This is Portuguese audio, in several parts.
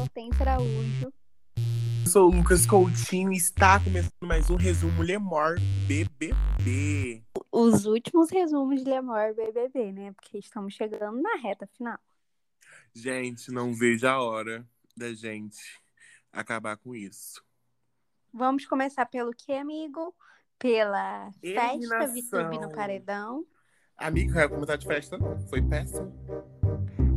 sou Hortência Araújo. Eu sou o Lucas Coutinho e está começando mais um resumo Lemor BBB. Os últimos resumos de Lemor BBB, né? Porque estamos chegando na reta final. Gente, não vejo a hora da gente acabar com isso. Vamos começar pelo que, amigo? Pela festa Eliminação. VTube no paredão. Amigo, vai comentar de festa não. Foi péssimo.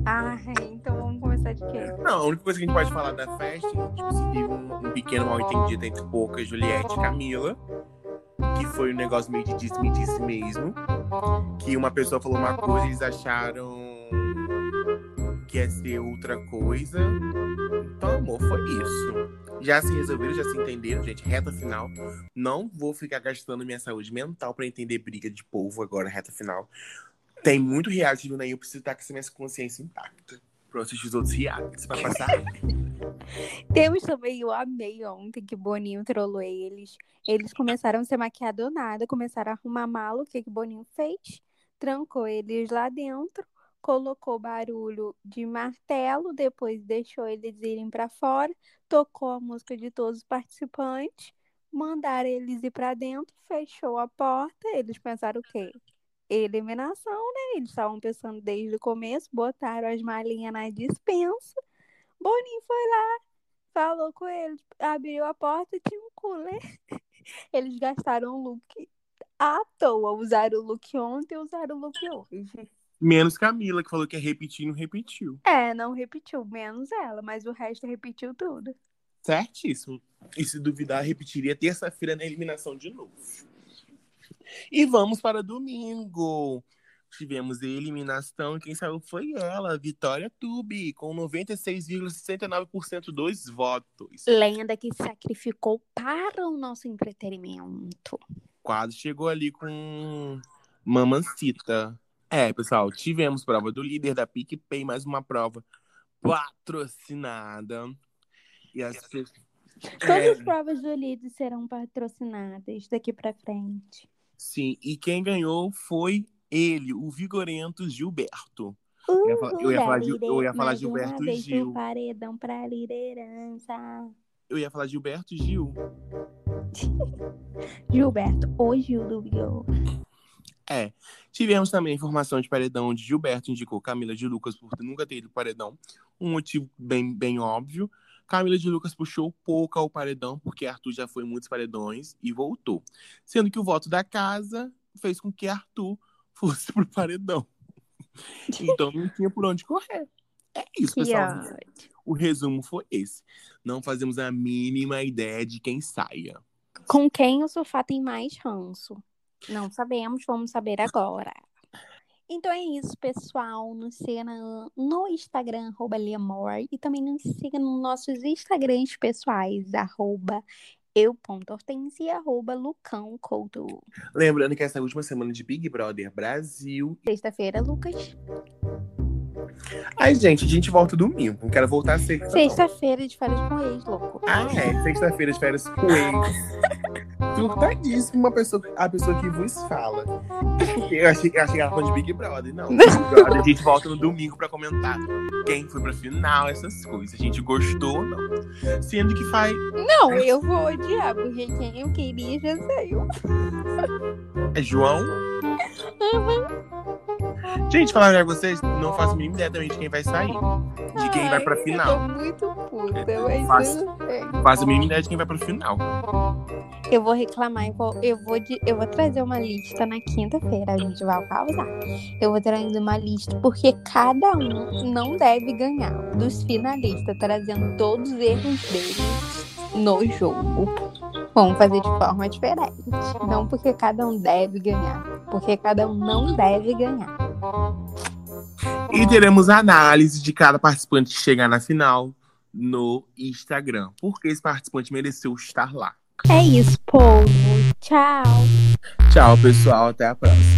Ah, então vamos começar de quê? Não, a única coisa que a gente pode falar da festa, tipo assim, teve um, um pequeno mal entendido entre Pouca, Juliette e Camila. Que foi um negócio meio de disse-me-disse mesmo. Que uma pessoa falou uma coisa e eles acharam que ia ser outra coisa. Então, amor, foi isso. Já se resolveram, já se entenderam, gente. Reta final. Não vou ficar gastando minha saúde mental pra entender briga de povo agora, reta final. Tem muito reality vindo aí, eu preciso estar com essa minha consciência intacta. Pra eu assistir os outros realities pra passar. Temos também, eu amei ontem que Boninho trollou eles. Eles começaram a se maquiar do nada, começaram a arrumar mala. O que que Boninho fez? Trancou eles lá dentro, colocou barulho de martelo, depois deixou eles irem pra fora, tocou a música de todos os participantes, mandaram eles ir pra dentro, fechou a porta. Eles pensaram o quê? Eliminação, né? Eles estavam pensando desde o começo, botaram as malinhas na dispensa. Boninho foi lá, falou com eles, abriu a porta, tinha um cooler. Eles gastaram o look à toa. Usaram o look ontem e usaram o look hoje. Menos Camila, que falou que ia repetir e não repetiu. É, não repetiu, menos ela, mas o resto repetiu tudo. Certíssimo. E se duvidar, repetiria terça-feira na eliminação de novo. E vamos para domingo. Tivemos eliminação e quem saiu foi ela, Vitória Tube, com 96,69% dos votos. Lenda que sacrificou para o nosso entretenimento. Quase chegou ali com Mamancita. É, pessoal, tivemos prova do líder da PicPay, mais uma prova patrocinada. E as pessoas. Todas as provas do líder serão patrocinadas daqui para frente. Sim, e quem ganhou foi ele, o vigorento Gilberto. Eu ia falar- eu ia falar eu ia falar Gilberto Gil. do paredão pra liderança. Eu ia falar Gilberto Gil. Gilberto, o Gil do Vigor. É. Tivemos também informação de paredão de Gilberto indicou Camila de Lucas por nunca ter ido paredão. Um motivo bem, bem óbvio. Camila de Lucas puxou pouco ao paredão, porque Arthur já foi em muitos paredões e voltou. Sendo que o voto da casa fez com que Arthur fosse pro paredão. Então não tinha por onde correr. É isso, pessoal. O resumo foi esse. Não fazemos a mínima ideia de quem saia. Com quem o sofá tem mais ranço? Não sabemos, vamos saber agora. Então é isso, pessoal. Nos siga no Instagram, arroba Liamor, e também nos siga nos nossos Instagrams pessoais, arroba eu.hortense e arroba Lucão Couto. Lembrando que essa é a última semana de Big Brother Brasil. Sexta-feira, Lucas. Ai, gente, a gente volta domingo. Não quero voltar sexta. Sexta-feira de férias com ex, louco. Ah, é. Sexta-feira de férias com ex. Surtadíssimo uma pessoa, a pessoa que vos fala. Eu achei, eu achei que ela falou de Big Brother. Não, Big Brother, a gente volta no domingo pra comentar quem foi pra final, essas coisas. A gente gostou ou não. Sendo que faz. Não, eu vou odiar, porque quem eu queria já saiu. É João? Gente, falar pra vocês, não faço a mínima ideia também de quem vai sair. De quem vai pra Ai, final. Eu tô muito puta, mas Faço. Faço a mínima ideia de quem vai pra final. Eu vou reclamar, eu vou, eu vou, de- eu vou trazer uma lista na quinta-feira, a gente vai causar. Eu vou trazer uma lista porque cada um não deve ganhar dos finalistas, trazendo todos os erros deles no jogo. Vamos fazer de forma diferente. Não porque cada um deve ganhar, porque cada um não deve ganhar. E teremos análise de cada participante que chegar na final no Instagram. Porque esse participante mereceu estar lá. É isso, povo. Tchau. Tchau, pessoal. Até a próxima.